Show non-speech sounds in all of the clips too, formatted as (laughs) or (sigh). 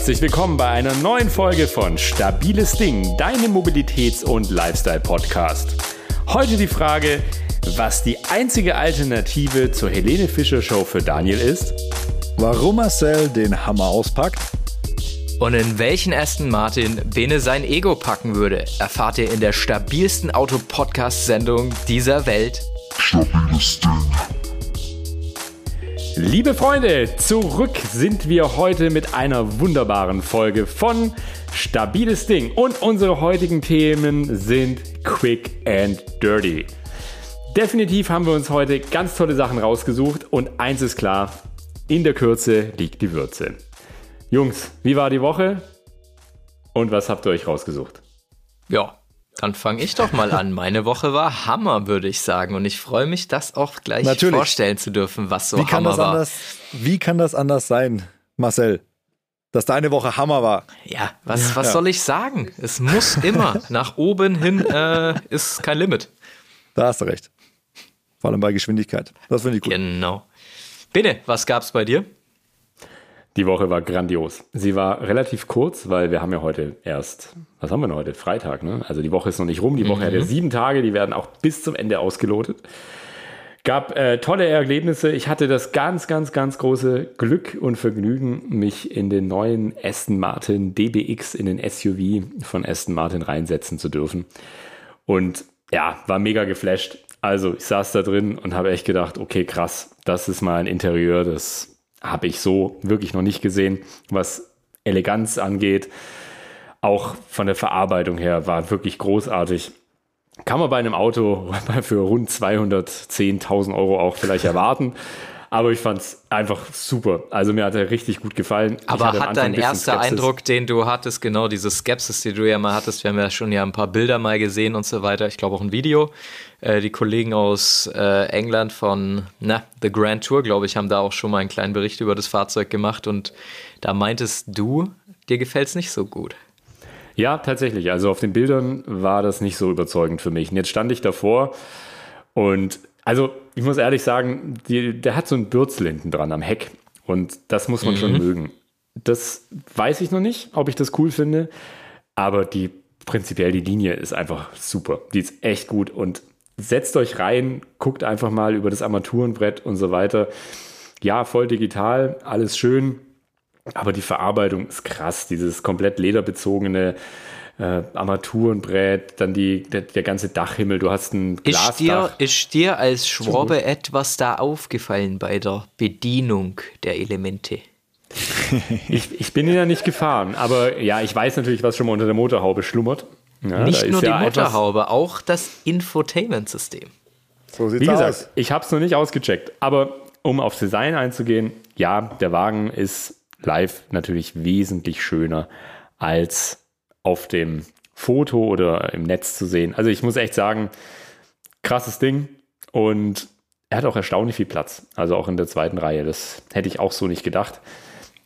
Herzlich willkommen bei einer neuen Folge von Stabiles Ding, deinem Mobilitäts- und Lifestyle-Podcast. Heute die Frage, was die einzige Alternative zur Helene Fischer Show für Daniel ist, warum Marcel den Hammer auspackt und in welchen Aston Martin Bene sein Ego packen würde, erfahrt ihr in der stabilsten Auto-Podcast-Sendung dieser Welt. Stabiles Ding. Liebe Freunde, zurück sind wir heute mit einer wunderbaren Folge von Stabiles Ding. Und unsere heutigen Themen sind Quick and Dirty. Definitiv haben wir uns heute ganz tolle Sachen rausgesucht und eins ist klar, in der Kürze liegt die Würze. Jungs, wie war die Woche? Und was habt ihr euch rausgesucht? Ja, dann fange ich doch mal an. Meine Woche war Hammer, würde ich sagen. Und ich freue mich, das auch gleich Natürlich. vorstellen zu dürfen, was so wie Hammer war. Anders, wie kann das anders sein, Marcel? Dass deine Woche Hammer war. Ja, was, was ja. soll ich sagen? Es muss immer. (laughs) Nach oben hin äh, ist kein Limit. Da hast du recht. Vor allem bei Geschwindigkeit. Das finde ich gut. Genau. Bene, was gab's bei dir? Die Woche war grandios. Sie war relativ kurz, weil wir haben ja heute erst, was haben wir denn heute? Freitag, ne? Also die Woche ist noch nicht rum. Die Woche mhm. hat ja sieben Tage, die werden auch bis zum Ende ausgelotet. Gab äh, tolle Erlebnisse. Ich hatte das ganz, ganz, ganz große Glück und Vergnügen, mich in den neuen Aston Martin DBX, in den SUV von Aston Martin reinsetzen zu dürfen. Und ja, war mega geflasht. Also ich saß da drin und habe echt gedacht, okay, krass, das ist mal ein Interieur, das habe ich so wirklich noch nicht gesehen, was Eleganz angeht. Auch von der Verarbeitung her war wirklich großartig. Kann man bei einem Auto (laughs) für rund 210.000 Euro auch vielleicht erwarten. Aber ich fand es einfach super. Also mir hat er richtig gut gefallen. Aber hat dein erster Skepsis. Eindruck, den du hattest, genau diese Skepsis, die du ja mal hattest, wir haben ja schon ja ein paar Bilder mal gesehen und so weiter, ich glaube auch ein Video. Äh, die Kollegen aus äh, England von na, The Grand Tour, glaube ich, haben da auch schon mal einen kleinen Bericht über das Fahrzeug gemacht und da meintest du, dir gefällt es nicht so gut. Ja, tatsächlich. Also auf den Bildern war das nicht so überzeugend für mich. Und jetzt stand ich davor und also ich muss ehrlich sagen, die, der hat so einen Bürzel hinten dran am Heck und das muss man mhm. schon mögen. Das weiß ich noch nicht, ob ich das cool finde, aber die prinzipiell die Linie ist einfach super. Die ist echt gut und setzt euch rein, guckt einfach mal über das Armaturenbrett und so weiter. Ja, voll digital, alles schön, aber die Verarbeitung ist krass, dieses komplett lederbezogene äh, Armaturenbrett, dann die, der, der, ganze Dachhimmel, du hast ein Glasdach. Ist dir, ist dir als Schwabe etwas da aufgefallen bei der Bedienung der Elemente? (laughs) ich, ich bin ja nicht gefahren, aber ja, ich weiß natürlich, was schon mal unter der Motorhaube schlummert. Ja, nicht nur ja die Motorhaube, auch das Infotainment-System. So sieht's Wie gesagt, aus. ich habe es noch nicht ausgecheckt, aber um aufs Design einzugehen, ja, der Wagen ist live natürlich wesentlich schöner als auf dem Foto oder im Netz zu sehen. Also ich muss echt sagen, krasses Ding und er hat auch erstaunlich viel Platz. Also auch in der zweiten Reihe. Das hätte ich auch so nicht gedacht.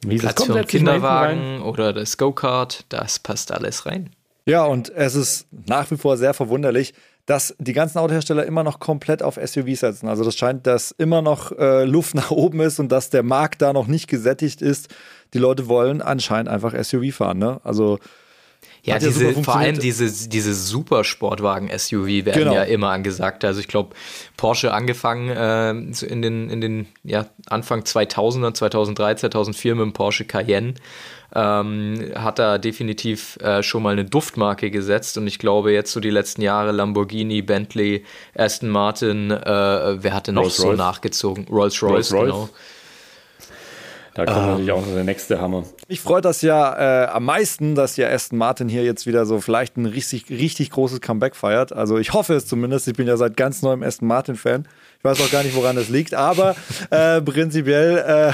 Wie Platz für einen Kinderwagen oder das Go-Kart, das passt alles rein. Ja, und es ist nach wie vor sehr verwunderlich, dass die ganzen Autohersteller immer noch komplett auf SUVs setzen. Also das scheint, dass immer noch äh, Luft (laughs) nach oben ist und dass der Markt da noch nicht gesättigt ist. Die Leute wollen anscheinend einfach SUV fahren. Ne? Also ja, diese, vor allem diese, diese Supersportwagen-SUV werden genau. ja immer angesagt. Also ich glaube, Porsche angefangen äh, in den, in den ja, Anfang 2000er, 2003, 2004 mit dem Porsche Cayenne. Ähm, hat da definitiv äh, schon mal eine Duftmarke gesetzt und ich glaube jetzt so die letzten Jahre Lamborghini, Bentley, Aston Martin, äh, wer hatte noch Rolls so Royce. nachgezogen? Rolls-Royce, Rolls genau. Da kommt ähm, natürlich auch noch der nächste Hammer. Mich freut das ja äh, am meisten, dass ja Aston Martin hier jetzt wieder so vielleicht ein richtig, richtig großes Comeback feiert. Also ich hoffe es zumindest. Ich bin ja seit ganz neuem Aston Martin-Fan. Ich weiß auch gar nicht, woran das liegt, aber äh, prinzipiell, äh,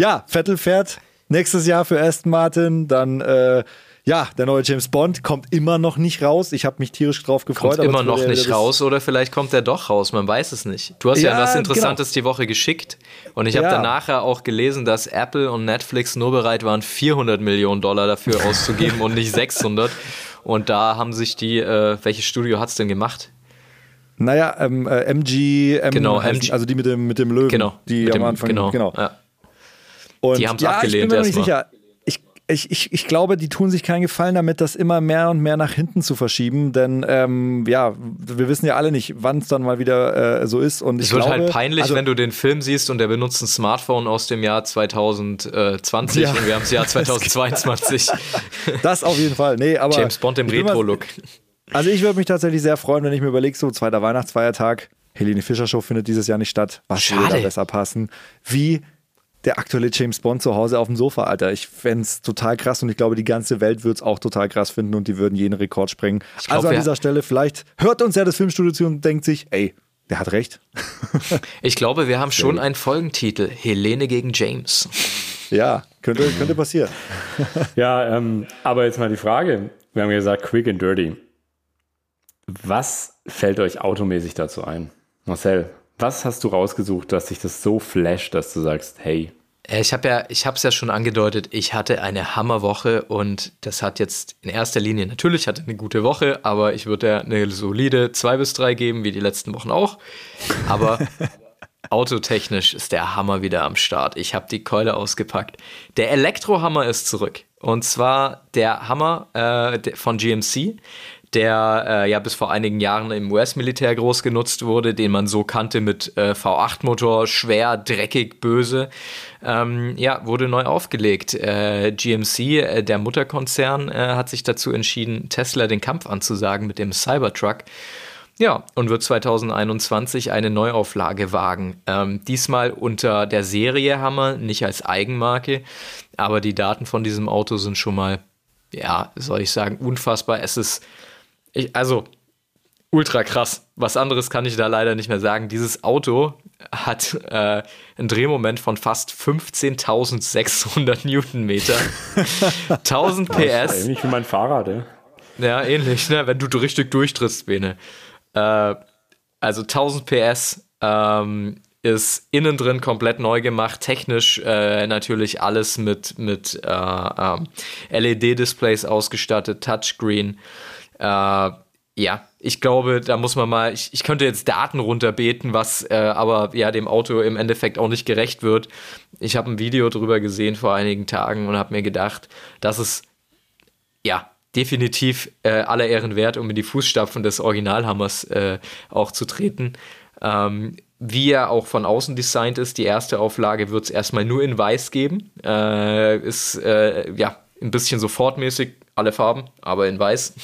ja, Vettel fährt nächstes Jahr für Aston Martin, dann äh, ja, der neue James Bond kommt immer noch nicht raus. Ich habe mich tierisch drauf gefreut. Kommt immer noch nicht raus oder vielleicht kommt er doch raus, man weiß es nicht. Du hast ja, ja was genau. Interessantes genau. die Woche geschickt und ich habe ja. dann nachher auch gelesen, dass Apple und Netflix nur bereit waren, 400 Millionen Dollar dafür auszugeben und nicht 600. (laughs) Und da haben sich die, äh, welches Studio hat es denn gemacht? Naja, ähm, äh, MG, M, genau, MG, also die mit dem, mit dem Löwen. Genau. Die am dem, Anfang, genau. genau. Ja. Und die haben es ja, abgelehnt ich bin mir nicht sicher ich, ich, ich glaube, die tun sich keinen Gefallen damit, das immer mehr und mehr nach hinten zu verschieben, denn ähm, ja, wir wissen ja alle nicht, wann es dann mal wieder äh, so ist. Und ich es wird halt glaube, halt peinlich, also, wenn du den Film siehst und der benutzt ein Smartphone aus dem Jahr 2020 ja. und wir haben (laughs) das Jahr 2022. das auf jeden Fall. Nee, aber James Bond im Retro-Look. Also ich würde mich tatsächlich sehr freuen, wenn ich mir überlege, so zweiter Weihnachtsfeiertag, Helene Fischer Show findet dieses Jahr nicht statt. Was würde da besser passen? Wie der aktuelle James Bond zu Hause auf dem Sofa, Alter. Ich fände es total krass und ich glaube, die ganze Welt würde es auch total krass finden und die würden jeden Rekord sprengen. Glaub, also an dieser Stelle, vielleicht hört uns ja das Filmstudio zu und denkt sich, ey, der hat recht. (laughs) ich glaube, wir haben schon einen Folgentitel: Helene gegen James. Ja, könnte, könnte passieren. (laughs) ja, ähm, aber jetzt mal die Frage: Wir haben gesagt, quick and dirty. Was fällt euch automäßig dazu ein? Marcel, was hast du rausgesucht, dass dich das so flasht, dass du sagst, hey? Äh, ich habe ja, ich habe es ja schon angedeutet, ich hatte eine Hammerwoche und das hat jetzt in erster Linie natürlich hatte eine gute Woche, aber ich würde ja eine solide zwei bis drei geben, wie die letzten Wochen auch. Aber (laughs) autotechnisch ist der Hammer wieder am Start. Ich habe die Keule ausgepackt. Der Elektrohammer ist zurück. Und zwar der Hammer äh, von GMC der äh, ja bis vor einigen Jahren im US-Militär groß genutzt wurde, den man so kannte mit äh, V8-Motor, schwer, dreckig, böse, ähm, ja, wurde neu aufgelegt. Äh, GMC, äh, der Mutterkonzern, äh, hat sich dazu entschieden, Tesla den Kampf anzusagen mit dem Cybertruck. Ja, und wird 2021 eine Neuauflage wagen. Ähm, diesmal unter der Serie Hammer, nicht als Eigenmarke, aber die Daten von diesem Auto sind schon mal, ja, soll ich sagen, unfassbar. Es ist ich, also, ultra krass. Was anderes kann ich da leider nicht mehr sagen. Dieses Auto hat äh, einen Drehmoment von fast 15.600 Newtonmeter. (laughs) 1000 PS. Ähnlich wie mein Fahrrad, ja. Ja, ähnlich, ne? wenn du richtig durchtrittst, Bene. Äh, also 1000 PS ähm, ist innen drin komplett neu gemacht. Technisch äh, natürlich alles mit, mit äh, ähm, LED-Displays ausgestattet, Touchscreen. Äh, ja, ich glaube, da muss man mal, ich, ich könnte jetzt Daten runterbeten, was äh, aber ja dem Auto im Endeffekt auch nicht gerecht wird. Ich habe ein Video drüber gesehen vor einigen Tagen und habe mir gedacht, dass es ja definitiv äh, aller Ehren wert, um in die Fußstapfen des Originalhammers äh, auch zu treten. Ähm, wie er auch von außen designt ist, die erste Auflage wird es erstmal nur in weiß geben. Äh, ist äh, ja ein bisschen sofortmäßig alle Farben, aber in weiß.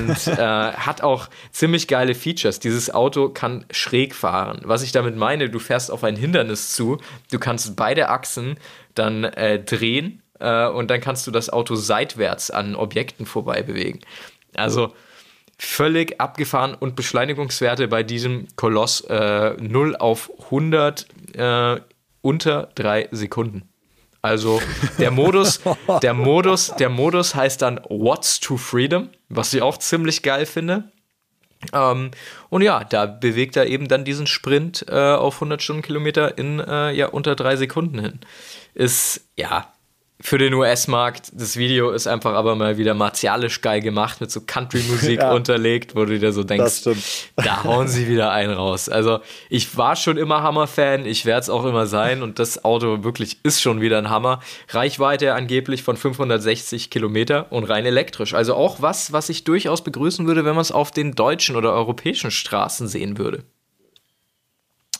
Und (laughs) äh, hat auch ziemlich geile Features. Dieses Auto kann schräg fahren. Was ich damit meine, du fährst auf ein Hindernis zu, du kannst beide Achsen dann äh, drehen äh, und dann kannst du das Auto seitwärts an Objekten vorbei bewegen. Also völlig abgefahren und Beschleunigungswerte bei diesem Koloss 0 äh, auf 100 äh, unter drei Sekunden. Also der Modus, der Modus, der Modus heißt dann What's to Freedom, was ich auch ziemlich geil finde. Ähm, und ja, da bewegt er eben dann diesen Sprint äh, auf 100 Stundenkilometer in äh, ja unter drei Sekunden hin. Ist ja für den US-Markt, das Video ist einfach aber mal wieder martialisch geil gemacht, mit so Country-Musik (laughs) ja, unterlegt, wo du dir so denkst, da hauen sie wieder einen raus. Also ich war schon immer Hammer-Fan, ich werde es auch immer sein und das Auto wirklich ist schon wieder ein Hammer. Reichweite angeblich von 560 Kilometer und rein elektrisch. Also auch was, was ich durchaus begrüßen würde, wenn man es auf den deutschen oder europäischen Straßen sehen würde.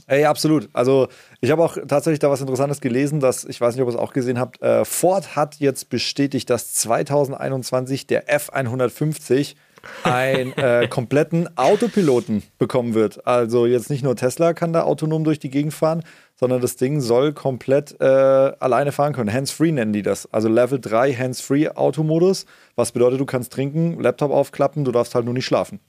Ey, absolut. Also ich habe auch tatsächlich da was Interessantes gelesen, dass, ich weiß nicht, ob ihr es auch gesehen habt, äh, Ford hat jetzt bestätigt, dass 2021 der F150 einen äh, (laughs) kompletten Autopiloten bekommen wird. Also jetzt nicht nur Tesla kann da autonom durch die Gegend fahren, sondern das Ding soll komplett äh, alleine fahren können. Hands-free nennen die das. Also Level 3 Hands-free Automodus, was bedeutet, du kannst trinken, Laptop aufklappen, du darfst halt nur nicht schlafen.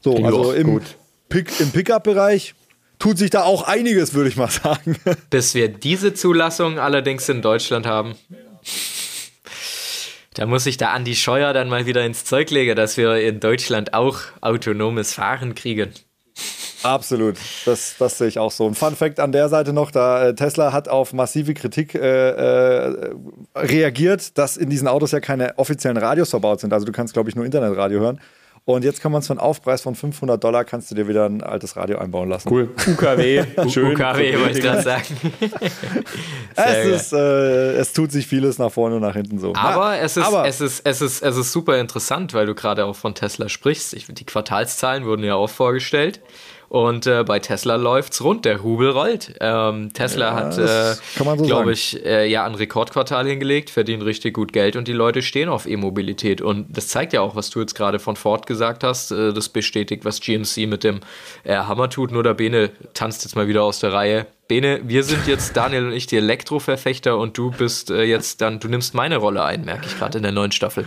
So, also im, Pick, im Pickup-Bereich tut sich da auch einiges, würde ich mal sagen. (laughs) Bis wir diese Zulassung allerdings in Deutschland haben. Da muss ich da Andi Scheuer dann mal wieder ins Zeug legen, dass wir in Deutschland auch autonomes Fahren kriegen. Absolut, das, das sehe ich auch so. Ein Fun Fact an der Seite noch: da äh, Tesla hat auf massive Kritik äh, äh, reagiert, dass in diesen Autos ja keine offiziellen Radios verbaut sind. Also du kannst, glaube ich, nur Internetradio hören. Und jetzt kann man es für einen Aufpreis von 500 Dollar, kannst du dir wieder ein altes Radio einbauen lassen. Cool. UKW, (laughs) schön. UKW, wollte ich gerade sagen. (laughs) es, ist, äh, es tut sich vieles nach vorne und nach hinten so. Aber, Na, es, ist, aber es, ist, es, ist, es ist super interessant, weil du gerade auch von Tesla sprichst. Ich, die Quartalszahlen wurden ja auch vorgestellt. Und äh, bei Tesla läuft's rund, der Hubel rollt. Ähm, Tesla ja, hat, äh, so glaube ich, äh, ja ein Rekordquartal hingelegt, verdient richtig gut Geld und die Leute stehen auf E-Mobilität. Und das zeigt ja auch, was du jetzt gerade von Ford gesagt hast. Äh, das bestätigt, was GMC mit dem äh, Hammer tut. Nur der Bene tanzt jetzt mal wieder aus der Reihe. Bene, wir sind jetzt (laughs) Daniel und ich die Elektroverfechter und du bist äh, jetzt dann, du nimmst meine Rolle ein, merke ich gerade in der neuen Staffel.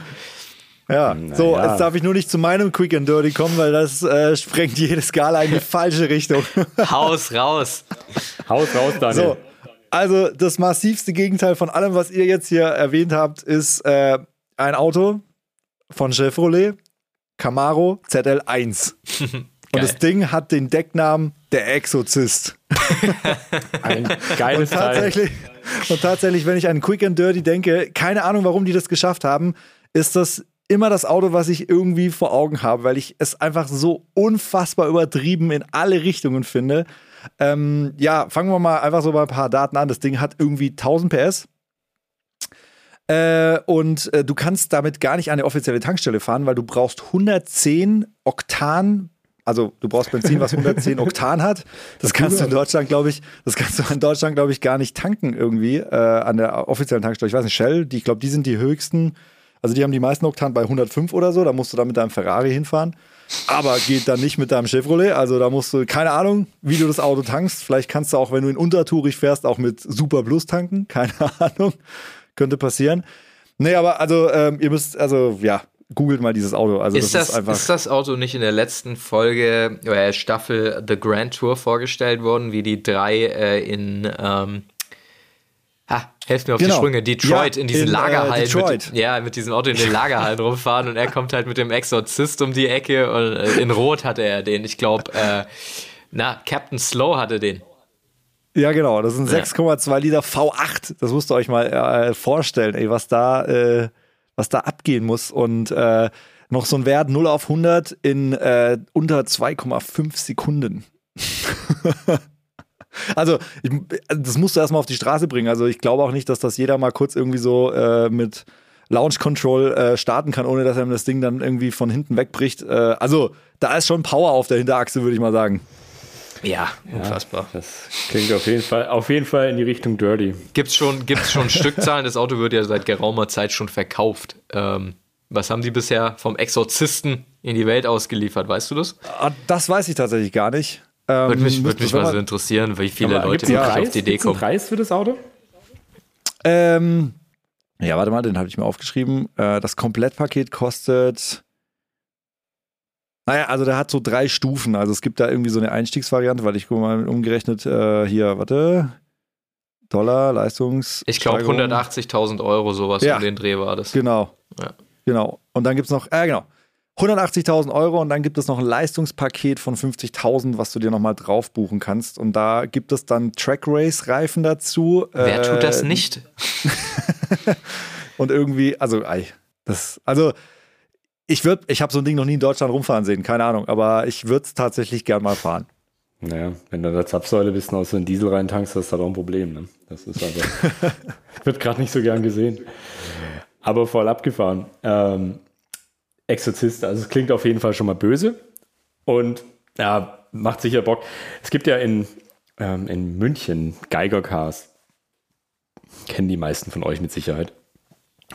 Ja, Na so, ja. jetzt darf ich nur nicht zu meinem Quick and Dirty kommen, weil das äh, sprengt jede Skala in die (laughs) falsche Richtung. Haus raus. Haus raus, Daniel. So, also das massivste Gegenteil von allem, was ihr jetzt hier erwähnt habt, ist äh, ein Auto von Chevrolet, Camaro ZL1. (laughs) Und das Ding hat den Decknamen der Exorzist. (laughs) Ein geiles und tatsächlich, Teil. Und tatsächlich, wenn ich an Quick and Dirty denke, keine Ahnung, warum die das geschafft haben, ist das immer das Auto, was ich irgendwie vor Augen habe, weil ich es einfach so unfassbar übertrieben in alle Richtungen finde. Ähm, ja, fangen wir mal einfach so bei ein paar Daten an. Das Ding hat irgendwie 1000 PS. Äh, und äh, du kannst damit gar nicht an eine offizielle Tankstelle fahren, weil du brauchst 110 Oktan also du brauchst Benzin, was 110 (laughs) Oktan hat. Das kannst du in Deutschland, glaube ich, das kannst du in Deutschland, glaube ich, gar nicht tanken irgendwie äh, an der offiziellen Tankstelle. Ich weiß nicht, Shell, die, ich glaube, die sind die höchsten also die haben die meisten Oktan bei 105 oder so, da musst du dann mit deinem Ferrari hinfahren. Aber geht dann nicht mit deinem Chevrolet. Also da musst du, keine Ahnung, wie du das Auto tankst. Vielleicht kannst du auch, wenn du in untertourig fährst, auch mit Super Plus tanken. (laughs) Keine Ahnung. Könnte passieren. Nee, aber also ähm, ihr müsst, also ja, googelt mal dieses Auto. Also ist, das, das ist, einfach ist das Auto nicht in der letzten Folge oder Staffel The Grand Tour vorgestellt worden, wie die drei äh, in ähm, Ha, helft mir auf genau. die Sprünge. Detroit ja, in diesen in, äh, Lagerhallen. Äh. Mit, ja, mit diesem Auto in den Lagerhallen rumfahren und er kommt halt mit dem Exorzist um die Ecke und äh, in Rot hatte er den. Ich glaube, äh, na, Captain Slow hatte den. Ja, genau. Das sind ja. 6,2 Liter V8. Das musst ihr euch mal äh, vorstellen, ey, was da, was da abgehen muss. Und noch so ein Wert 0 auf 100 in unter 2,5 Sekunden. (laughs) Also, ich, das musst du erstmal auf die Straße bringen. Also, ich glaube auch nicht, dass das jeder mal kurz irgendwie so äh, mit Launch Control äh, starten kann, ohne dass er das Ding dann irgendwie von hinten wegbricht. Äh, also, da ist schon Power auf der Hinterachse, würde ich mal sagen. Ja, unfassbar. Ja, das klingt auf jeden Fall, auf jeden Fall in die Richtung Dirty. Gibt's schon, gibt's schon (laughs) Stückzahlen? Das Auto wird ja seit geraumer Zeit schon verkauft. Ähm, was haben die bisher vom Exorzisten in die Welt ausgeliefert? Weißt du das? Ah, das weiß ich tatsächlich gar nicht. Ähm, würde mich, würd mich mal so interessieren, wie viele Leute wirklich auf die Idee kommen. Preis für das Auto? Ähm, ja, warte mal, den habe ich mir aufgeschrieben. Äh, das Komplettpaket kostet. Naja, also der hat so drei Stufen. Also es gibt da irgendwie so eine Einstiegsvariante, weil ich gucke mal umgerechnet äh, hier, warte. Dollar, Leistungs. Ich glaube 180.000 Euro, sowas ja, um den Dreh war das. Genau. Ja. Genau. Und dann gibt es noch, äh, genau. 180.000 Euro und dann gibt es noch ein Leistungspaket von 50.000, was du dir nochmal drauf buchen kannst. Und da gibt es dann Track Race Reifen dazu. Wer äh, tut das nicht? (laughs) und irgendwie, also, ei, das, also, ich würde, ich habe so ein Ding noch nie in Deutschland rumfahren sehen, keine Ahnung, aber ich würde es tatsächlich gern mal fahren. Naja, wenn du in der Zapfsäule bist und aus so einen Diesel reintankst, das ist halt auch ein Problem. Ne? Das ist also, (laughs) wird gerade nicht so gern gesehen. Aber voll abgefahren. Ähm, Exorzist. Also es klingt auf jeden Fall schon mal böse und ja, macht sicher Bock. Es gibt ja in, ähm, in München Geiger Cars. Kennen die meisten von euch mit Sicherheit.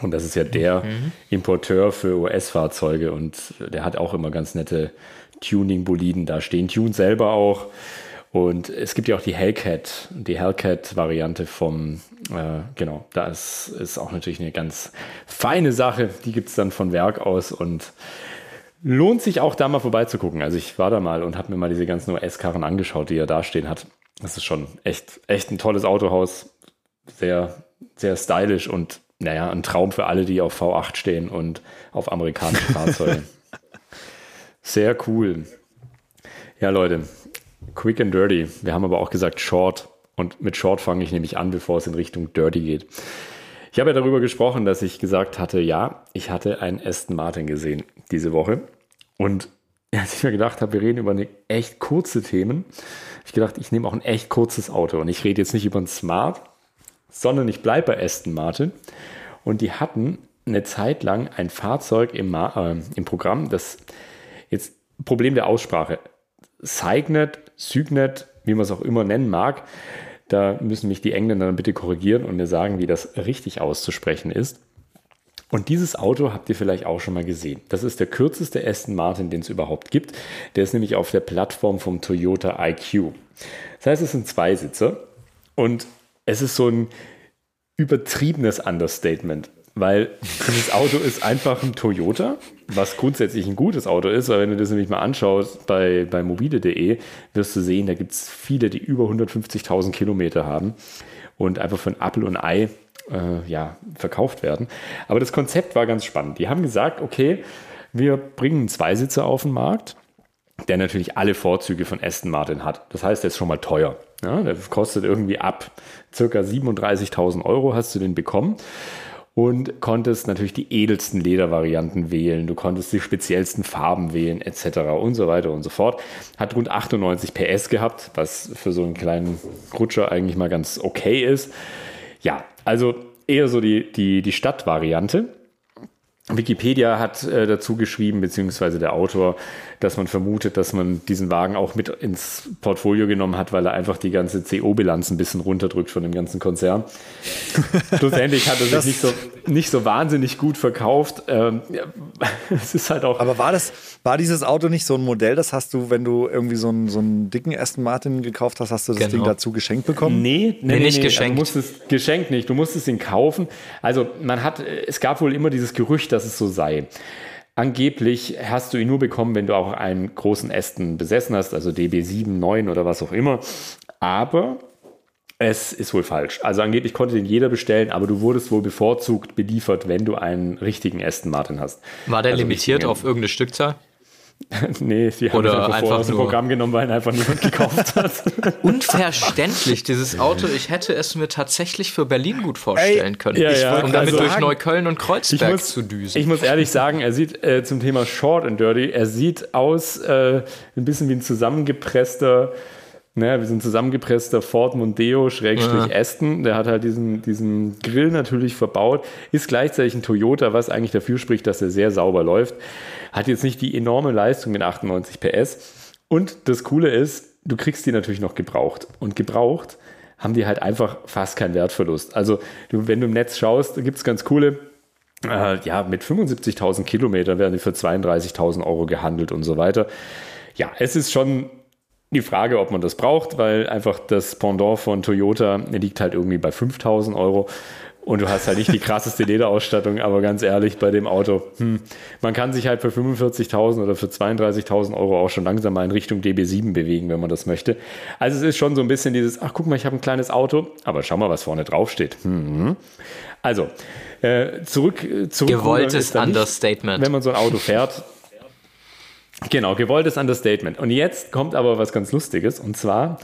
Und das ist ja der mhm. Importeur für US-Fahrzeuge und der hat auch immer ganz nette Tuning-Boliden. Da stehen Tune selber auch. Und es gibt ja auch die Hellcat, die Hellcat-Variante vom, äh, genau, das ist auch natürlich eine ganz feine Sache. Die gibt es dann von Werk aus und lohnt sich auch da mal vorbeizugucken. Also ich war da mal und habe mir mal diese ganzen US-Karren angeschaut, die er da stehen hat. Das ist schon echt, echt ein tolles Autohaus. Sehr, sehr stylisch und naja, ein Traum für alle, die auf V8 stehen und auf amerikanischen Fahrzeugen. (laughs) Sehr cool. Ja, Leute, Quick and Dirty. Wir haben aber auch gesagt Short. Und mit Short fange ich nämlich an, bevor es in Richtung Dirty geht. Ich habe ja darüber gesprochen, dass ich gesagt hatte, ja, ich hatte einen Aston Martin gesehen diese Woche. Und (laughs) als ich mir gedacht habe, wir reden über eine echt kurze Themen, habe ich gedacht, ich nehme auch ein echt kurzes Auto. Und ich rede jetzt nicht über ein Smart, sondern ich bleibe bei Aston Martin. Und die hatten eine Zeit lang ein Fahrzeug im, äh, im Programm, das jetzt Problem der Aussprache. Cygnet, Cygnet, wie man es auch immer nennen mag, da müssen mich die Engländer dann bitte korrigieren und mir sagen, wie das richtig auszusprechen ist. Und dieses Auto habt ihr vielleicht auch schon mal gesehen. Das ist der kürzeste Aston Martin, den es überhaupt gibt. Der ist nämlich auf der Plattform vom Toyota IQ. Das heißt, es sind zwei Sitze und es ist so ein übertriebenes Understatement, weil (laughs) dieses Auto ist einfach ein Toyota, was grundsätzlich ein gutes Auto ist, aber wenn du das nämlich mal anschaust bei, bei mobile.de, wirst du sehen, da gibt es viele, die über 150.000 Kilometer haben und einfach von Apple und Ei äh, ja, verkauft werden. Aber das Konzept war ganz spannend. Die haben gesagt, okay, wir bringen einen Zweisitzer auf den Markt, der natürlich alle Vorzüge von Aston Martin hat. Das heißt, der ist schon mal teuer. Ja, der kostet irgendwie ab circa 37.000 Euro hast du den bekommen und konntest natürlich die edelsten Ledervarianten wählen, du konntest die speziellsten Farben wählen, etc. und so weiter und so fort. Hat rund 98 PS gehabt, was für so einen kleinen Rutscher eigentlich mal ganz okay ist. Ja, also eher so die, die, die Stadtvariante. Wikipedia hat äh, dazu geschrieben, beziehungsweise der Autor, dass man vermutet, dass man diesen Wagen auch mit ins Portfolio genommen hat, weil er einfach die ganze CO-Bilanz ein bisschen runterdrückt von dem ganzen Konzern. (laughs) Schlussendlich hat er sich nicht so, nicht so wahnsinnig gut verkauft. Ähm, ja, (laughs) es ist halt auch. Aber war das, war dieses Auto nicht so ein Modell, das hast du, wenn du irgendwie so einen, so einen dicken Aston Martin gekauft hast, hast du das genau. Ding dazu geschenkt bekommen? Nee, nee, nee nicht nee, geschenkt. Du musstest, geschenkt nicht, du musstest ihn kaufen. Also man hat, es gab wohl immer dieses Gerücht, dass es so sei. Angeblich hast du ihn nur bekommen, wenn du auch einen großen Ästen besessen hast, also DB7, 9 oder was auch immer. Aber es ist wohl falsch. Also angeblich konnte den jeder bestellen, aber du wurdest wohl bevorzugt beliefert, wenn du einen richtigen Aston Martin hast. War der also limitiert auf irgendeine Stückzahl? (laughs) nee, sie haben Oder es einfach, einfach aus dem Programm genommen, weil ihn einfach niemand gekauft hat. (laughs) Unverständlich, dieses Auto. Ich hätte es mir tatsächlich für Berlin gut vorstellen Ey, können. Ja, ja. Um damit also, durch Neukölln und Kreuzberg muss, zu düsen. Ich muss ehrlich sagen, er sieht äh, zum Thema Short and Dirty, er sieht aus äh, ein bisschen wie ein zusammengepresster Ne, wir sind zusammengepresster Ford Mondeo Schrägstrich ja. Aston. Der hat halt diesen, diesen Grill natürlich verbaut. Ist gleichzeitig ein Toyota, was eigentlich dafür spricht, dass er sehr sauber läuft. Hat jetzt nicht die enorme Leistung mit 98 PS. Und das Coole ist, du kriegst die natürlich noch gebraucht. Und gebraucht haben die halt einfach fast keinen Wertverlust. Also, du, wenn du im Netz schaust, gibt es ganz coole äh, ja, mit 75.000 Kilometern werden die für 32.000 Euro gehandelt und so weiter. Ja, es ist schon die Frage, ob man das braucht, weil einfach das Pendant von Toyota liegt halt irgendwie bei 5000 Euro und du hast halt nicht die krasseste Lederausstattung, aber ganz ehrlich, bei dem Auto, hm, man kann sich halt für 45.000 oder für 32.000 Euro auch schon langsam mal in Richtung DB7 bewegen, wenn man das möchte. Also es ist schon so ein bisschen dieses, ach guck mal, ich habe ein kleines Auto, aber schau mal, was vorne drauf steht. Hm. Also, äh, zurück, zurück. Gewolltes Understatement. wenn man so ein Auto fährt, Genau, gewolltes Understatement. Und jetzt kommt aber was ganz Lustiges. Und zwar,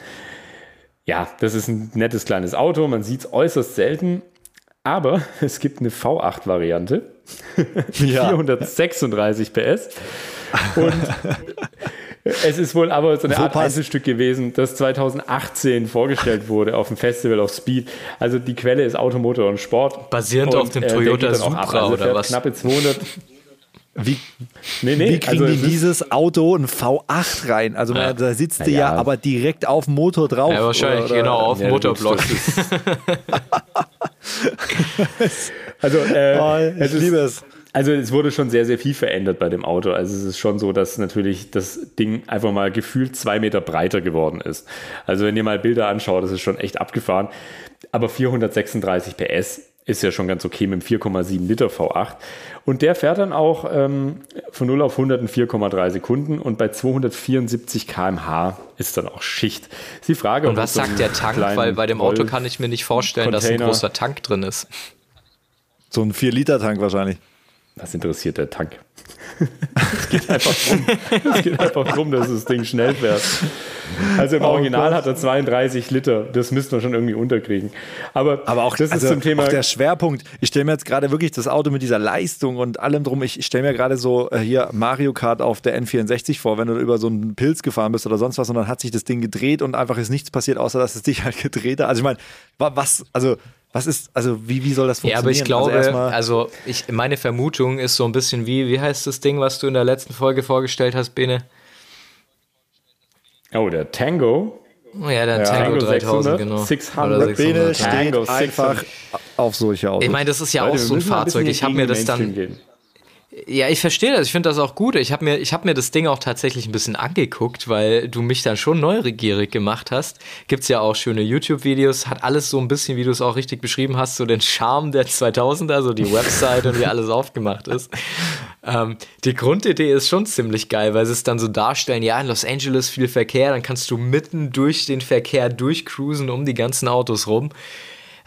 ja, das ist ein nettes kleines Auto. Man sieht es äußerst selten. Aber (laughs) es gibt eine V8-Variante. Ja. (laughs) 436 PS. Und (laughs) es ist wohl aber so eine Art Einzelstück gewesen, das 2018 vorgestellt wurde auf dem Festival of Speed. Also die Quelle ist Automotor und Sport. Basierend und, auf dem äh, Toyota Supra also oder was? Knappe 200, wie, nee, nee, wie kriegen also die dieses Auto ein V8 rein? Also ja. da sitzt ja, du ja, aber direkt auf dem Motor drauf. Ja, wahrscheinlich, oder, genau, auf dem Motorblock. (laughs) also, äh, oh, ich liebe es. Also es wurde schon sehr, sehr viel verändert bei dem Auto. Also es ist schon so, dass natürlich das Ding einfach mal gefühlt zwei Meter breiter geworden ist. Also wenn ihr mal Bilder anschaut, das ist schon echt abgefahren. Aber 436 PS ist ja schon ganz okay mit dem 4,7 Liter V8. Und der fährt dann auch ähm, von 0 auf 100 in 4,3 Sekunden und bei 274 km/h ist dann auch Schicht. Ist die Frage, und was sagt der Tank? Weil bei dem Auto kann ich mir nicht vorstellen, Container, dass ein großer Tank drin ist. So ein 4-Liter-Tank wahrscheinlich. Was interessiert der Tank? Es, geht einfach drum, es geht einfach darum, dass das Ding schnell fährt. Also im oh Original Gott. hat er 32 Liter. Das müssten wir schon irgendwie unterkriegen. Aber, Aber auch das also ist zum Thema. Auch der Schwerpunkt. Ich stelle mir jetzt gerade wirklich das Auto mit dieser Leistung und allem drum. Ich, ich stelle mir gerade so äh, hier Mario Kart auf der N64 vor, wenn du über so einen Pilz gefahren bist oder sonst was und dann hat sich das Ding gedreht und einfach ist nichts passiert, außer dass es dich halt gedreht hat. Also ich meine, was, also was ist, also wie, wie soll das funktionieren? Ja, aber ich glaube, also, also ich, meine Vermutung ist so ein bisschen wie, wie heißt das Ding, was du in der letzten Folge vorgestellt hast, Bene? Oh, der Tango. Oh ja, der ja. Tango, 3000, 600, genau. 600. Bene steht Tango einfach auf solche Autos. Ich meine, das ist ja Leute, auch so ein Fahrzeug. Ich habe mir das dann... Gehen. Ja, ich verstehe das. Ich finde das auch gut. Ich habe mir, hab mir das Ding auch tatsächlich ein bisschen angeguckt, weil du mich dann schon neugierig gemacht hast. Gibt es ja auch schöne YouTube-Videos. Hat alles so ein bisschen, wie du es auch richtig beschrieben hast, so den Charme der 2000er, so die Website und wie alles aufgemacht ist. Ähm, die Grundidee ist schon ziemlich geil, weil sie es dann so darstellen, ja, in Los Angeles viel Verkehr, dann kannst du mitten durch den Verkehr durchcruisen um die ganzen Autos rum.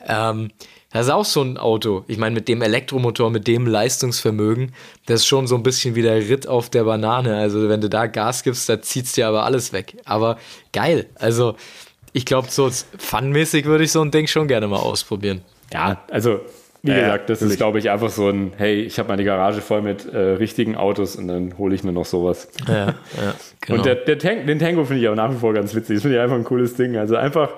Ähm, das ist auch so ein Auto. Ich meine, mit dem Elektromotor, mit dem Leistungsvermögen, das ist schon so ein bisschen wie der Ritt auf der Banane. Also, wenn du da Gas gibst, da zieht es dir aber alles weg. Aber geil. Also, ich glaube, so funmäßig würde ich so ein Ding schon gerne mal ausprobieren. Ja, also, wie ja, gesagt, das ist, glaube ich, einfach so ein, hey, ich habe meine Garage voll mit äh, richtigen Autos und dann hole ich mir noch sowas. Ja, ja, genau. Und der, der Tank, den Tango finde ich auch nach wie vor ganz witzig. Das finde ich einfach ein cooles Ding. Also einfach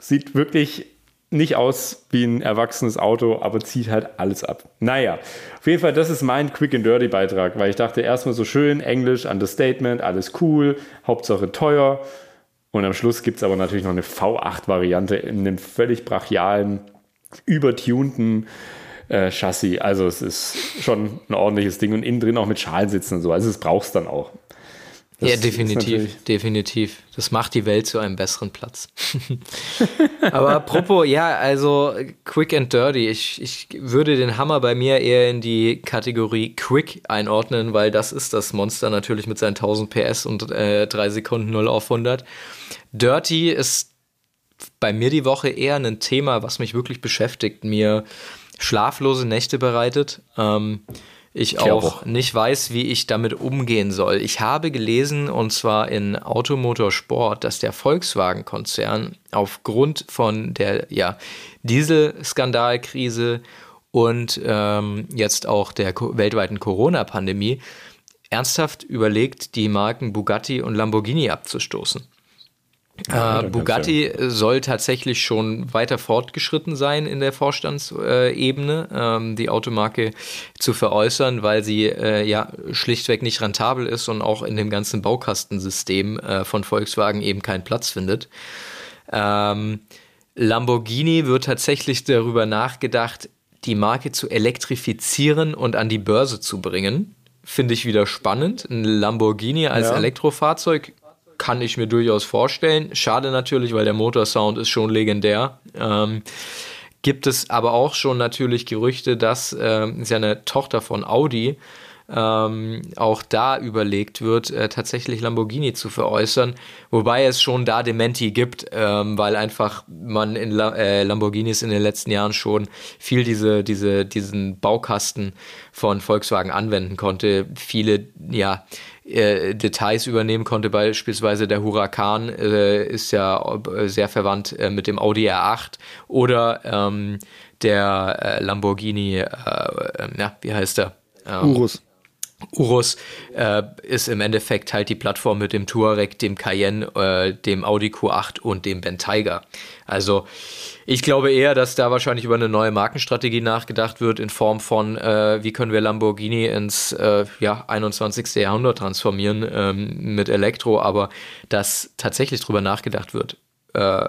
sieht wirklich nicht aus wie ein erwachsenes Auto, aber zieht halt alles ab. Naja, auf jeden Fall, das ist mein Quick and Dirty Beitrag, weil ich dachte erstmal so schön, Englisch, Understatement, alles cool, Hauptsache teuer. Und am Schluss gibt es aber natürlich noch eine V8-Variante in einem völlig brachialen, übertunten äh, Chassis. Also es ist schon ein ordentliches Ding und innen drin auch mit Schalensitzen und so. Also es brauchst dann auch. Das ja, definitiv, definitiv. Das macht die Welt zu einem besseren Platz. (laughs) Aber apropos, ja, also quick and dirty. Ich, ich würde den Hammer bei mir eher in die Kategorie quick einordnen, weil das ist das Monster natürlich mit seinen 1000 PS und äh, 3 Sekunden 0 auf 100. Dirty ist bei mir die Woche eher ein Thema, was mich wirklich beschäftigt, mir schlaflose Nächte bereitet. Ähm, ich auch, nicht weiß, wie ich damit umgehen soll. Ich habe gelesen, und zwar in Automotorsport, dass der Volkswagen-Konzern aufgrund von der ja, Dieselskandalkrise und ähm, jetzt auch der weltweiten Corona-Pandemie ernsthaft überlegt, die Marken Bugatti und Lamborghini abzustoßen. Ja, äh, Bugatti soll tatsächlich schon weiter fortgeschritten sein in der Vorstandsebene, ähm, die Automarke zu veräußern, weil sie äh, ja schlichtweg nicht rentabel ist und auch in dem ganzen Baukastensystem äh, von Volkswagen eben keinen Platz findet. Ähm, Lamborghini wird tatsächlich darüber nachgedacht, die Marke zu elektrifizieren und an die Börse zu bringen. Finde ich wieder spannend. Ein Lamborghini als ja. Elektrofahrzeug kann ich mir durchaus vorstellen. Schade natürlich, weil der Motorsound ist schon legendär. Ähm, gibt es aber auch schon natürlich Gerüchte, dass äh, seine Tochter von Audi ähm, auch da überlegt wird, äh, tatsächlich Lamborghini zu veräußern, wobei es schon da Dementi gibt, ähm, weil einfach man in La äh, Lamborghinis in den letzten Jahren schon viel diese, diese, diesen Baukasten von Volkswagen anwenden konnte. Viele, ja, äh, Details übernehmen konnte. Beispielsweise der Huracan äh, ist ja äh, sehr verwandt äh, mit dem Audi R8 oder ähm, der äh, Lamborghini, ähm, ja, wie heißt der? Ähm, Urus. Urus äh, ist im Endeffekt halt die Plattform mit dem Touareg, dem Cayenne, äh, dem Audi Q8 und dem Bentayga. Also ich glaube eher, dass da wahrscheinlich über eine neue Markenstrategie nachgedacht wird in Form von, äh, wie können wir Lamborghini ins äh, ja, 21. Jahrhundert transformieren ähm, mit Elektro, aber dass tatsächlich drüber nachgedacht wird, äh,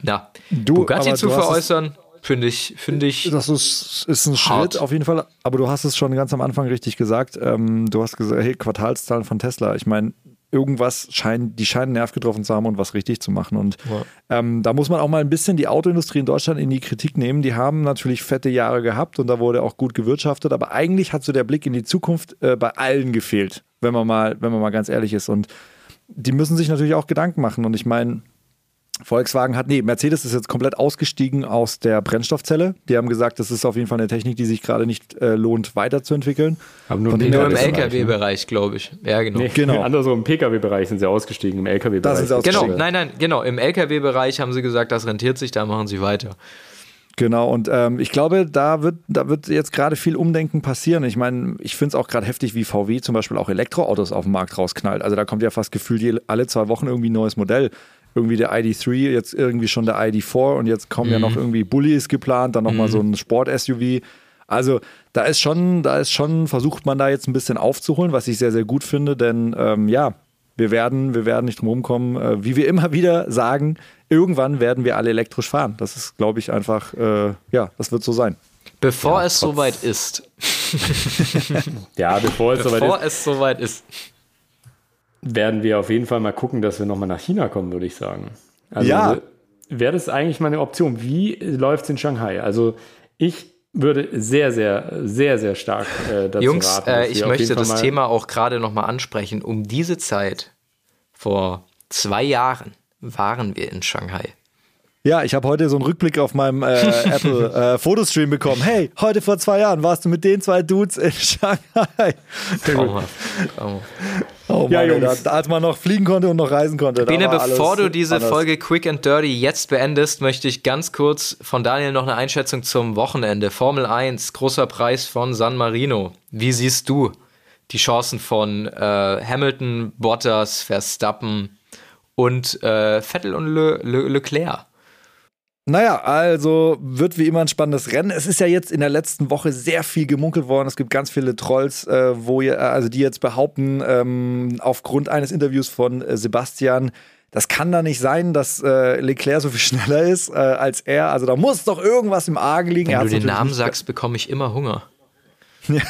na, du, Bugatti zu veräußern. Finde ich, finde ich. Das ist, ist ein hart. Schritt auf jeden Fall. Aber du hast es schon ganz am Anfang richtig gesagt. Ähm, du hast gesagt, hey, Quartalszahlen von Tesla. Ich meine, irgendwas scheinen, die scheinen Nerv getroffen zu haben und was richtig zu machen. Und ja. ähm, da muss man auch mal ein bisschen die Autoindustrie in Deutschland in die Kritik nehmen. Die haben natürlich fette Jahre gehabt und da wurde auch gut gewirtschaftet, aber eigentlich hat so der Blick in die Zukunft äh, bei allen gefehlt, wenn man mal, wenn man mal ganz ehrlich ist. Und die müssen sich natürlich auch Gedanken machen. Und ich meine, Volkswagen hat, nee, Mercedes ist jetzt komplett ausgestiegen aus der Brennstoffzelle. Die haben gesagt, das ist auf jeden Fall eine Technik, die sich gerade nicht äh, lohnt, weiterzuentwickeln. Aber nur, nur im LKW-Bereich, glaube ich. Ja, genau. Nee, genau. Andersrum, im Pkw-Bereich sind sie ausgestiegen, im LKW-Bereich. Genau, nein, nein, genau. Im LKW-Bereich haben sie gesagt, das rentiert sich, da machen sie weiter. Genau, und ähm, ich glaube, da wird, da wird jetzt gerade viel Umdenken passieren. Ich meine, ich finde es auch gerade heftig, wie VW zum Beispiel auch Elektroautos auf den Markt rausknallt. Also da kommt ja fast gefühlt alle zwei Wochen irgendwie ein neues Modell. Irgendwie der ID3, jetzt irgendwie schon der ID4 und jetzt kommen mhm. ja noch mhm. irgendwie Bullies geplant, dann nochmal mhm. so ein Sport-SUV. Also da ist schon, da ist schon, versucht man da jetzt ein bisschen aufzuholen, was ich sehr, sehr gut finde, denn ähm, ja, wir werden, wir werden nicht drum rumkommen, äh, wie wir immer (laughs) wieder sagen, irgendwann werden wir alle elektrisch fahren. Das ist, glaube ich, einfach, äh, ja, das wird so sein. Bevor ja, es soweit ist. (laughs) ja, bevor es soweit ist. es soweit ist. Werden wir auf jeden Fall mal gucken, dass wir nochmal nach China kommen, würde ich sagen. Also ja. wäre das eigentlich mal eine Option. Wie läuft es in Shanghai? Also ich würde sehr, sehr, sehr, sehr stark äh, dazu Jungs, raten. Jungs, äh, ich möchte das Thema auch gerade nochmal ansprechen. Um diese Zeit vor zwei Jahren waren wir in Shanghai. Ja, ich habe heute so einen Rückblick auf meinem äh, (laughs) Apple äh, Fotostream bekommen. Hey, heute vor zwei Jahren warst du mit den zwei Dudes in (laughs) Shanghai. Traumhaft. Oh Mann, ja, Jungs. Da, als man noch fliegen konnte und noch reisen konnte. Bene, bevor du diese anders. Folge Quick and Dirty jetzt beendest, möchte ich ganz kurz von Daniel noch eine Einschätzung zum Wochenende. Formel 1, großer Preis von San Marino. Wie siehst du die Chancen von äh, Hamilton, Bottas, Verstappen und äh, Vettel und Le Le Leclerc? Naja, also wird wie immer ein spannendes Rennen. Es ist ja jetzt in der letzten Woche sehr viel gemunkelt worden. Es gibt ganz viele Trolls, äh, wo ihr, also die jetzt behaupten, ähm, aufgrund eines Interviews von äh, Sebastian, das kann da nicht sein, dass äh, Leclerc so viel (laughs) schneller ist äh, als er. Also da muss doch irgendwas im Argen liegen. Wenn du den Namen sagst, bekomme ich immer Hunger. Ja.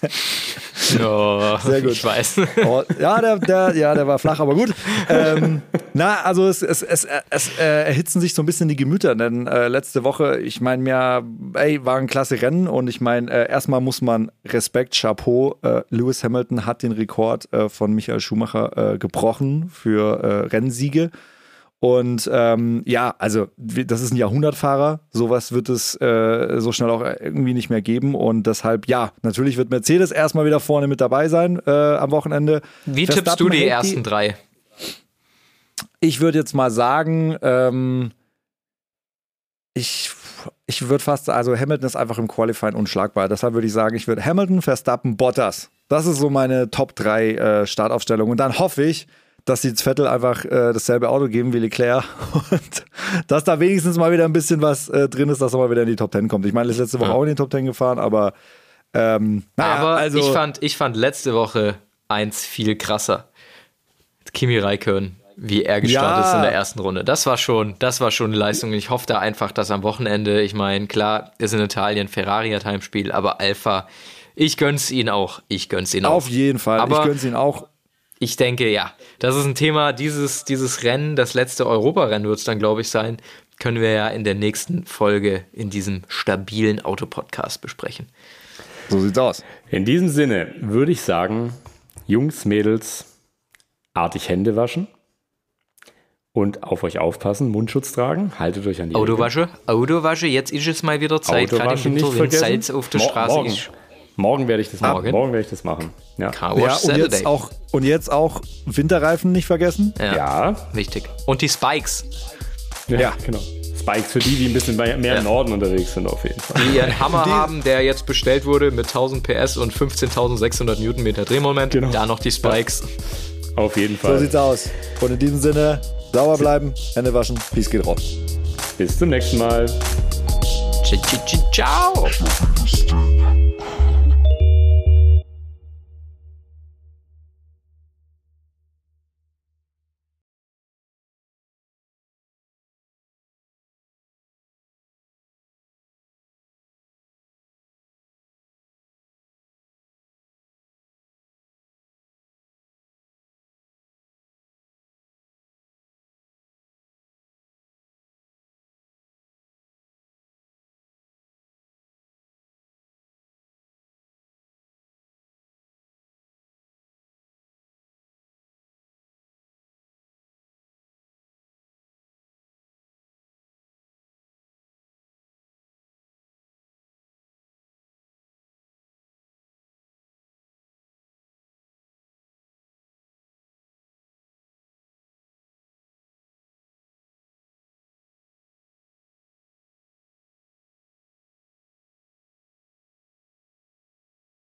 (laughs) oh, Sehr gut. Ich weiß. Oh, ja, der, der, ja, der war flach, aber gut. Ähm, na, also es, es, es, es äh, erhitzen sich so ein bisschen die Gemüter, denn äh, letzte Woche, ich meine mir, ey, war ein klasse Rennen und ich meine, äh, erstmal muss man Respekt, Chapeau, äh, Lewis Hamilton hat den Rekord äh, von Michael Schumacher äh, gebrochen für Rennsiege. Und ähm, ja, also das ist ein Jahrhundertfahrer. Sowas wird es äh, so schnell auch irgendwie nicht mehr geben. Und deshalb, ja, natürlich wird Mercedes erstmal wieder vorne mit dabei sein äh, am Wochenende. Wie tippst du die ersten drei? Ich würde jetzt mal sagen, ähm, ich, ich würde fast, also Hamilton ist einfach im Qualifying unschlagbar. Deshalb würde ich sagen, ich würde Hamilton, Verstappen, Bottas. Das ist so meine Top 3 äh, Startaufstellung. Und dann hoffe ich, dass sie Vettel einfach äh, dasselbe Auto geben wie Leclerc (laughs) und dass da wenigstens mal wieder ein bisschen was äh, drin ist, dass er mal wieder in die Top 10 kommt. Ich meine, ist letzte Woche ja. auch in die Top 10 gefahren, aber ähm, naja, aber also, ich fand, ich fand letzte Woche eins viel krasser. Kimi Raikön, wie er gestartet ja. ist in der ersten Runde. Das war schon, das war schon eine Leistung. Ich hoffe da einfach, dass am Wochenende, ich meine, klar, ist in Italien Ferrari hat Heimspiel, aber Alpha, ich gönn's ihn auch. Ich gönn's ihn auch. Auf jeden Fall. Aber ich gönn's ihn auch ich denke, ja, das ist ein Thema, dieses, dieses Rennen, das letzte Europarennen wird es dann, glaube ich, sein, können wir ja in der nächsten Folge in diesem stabilen Autopodcast besprechen. So sieht's aus. In diesem Sinne würde ich sagen, Jungs, Mädels, artig Hände waschen und auf euch aufpassen, Mundschutz tragen, haltet euch an die Autowasche, Autowasche, jetzt ist es mal wieder Zeit, gerade im Winter, wenn Salz auf der Straße morgen. ist. Morgen werde ich das machen. Morgen werde ich das machen. Ja. ja und, jetzt auch, und jetzt auch Winterreifen nicht vergessen. Ja. ja. Wichtig. Und die Spikes. Ja, ja, genau. Spikes für die, die ein bisschen mehr ja. im Norden unterwegs sind, auf jeden Fall. Die ihren (laughs) Hammer die haben, der jetzt bestellt wurde mit 1000 PS und 15.600 Newtonmeter Drehmoment. Genau. Da noch die Spikes. Auf jeden Fall. So sieht's aus. Und in diesem Sinne, sauber bleiben, Hände waschen, Peace geht raus. Bis zum nächsten Mal. Ciao.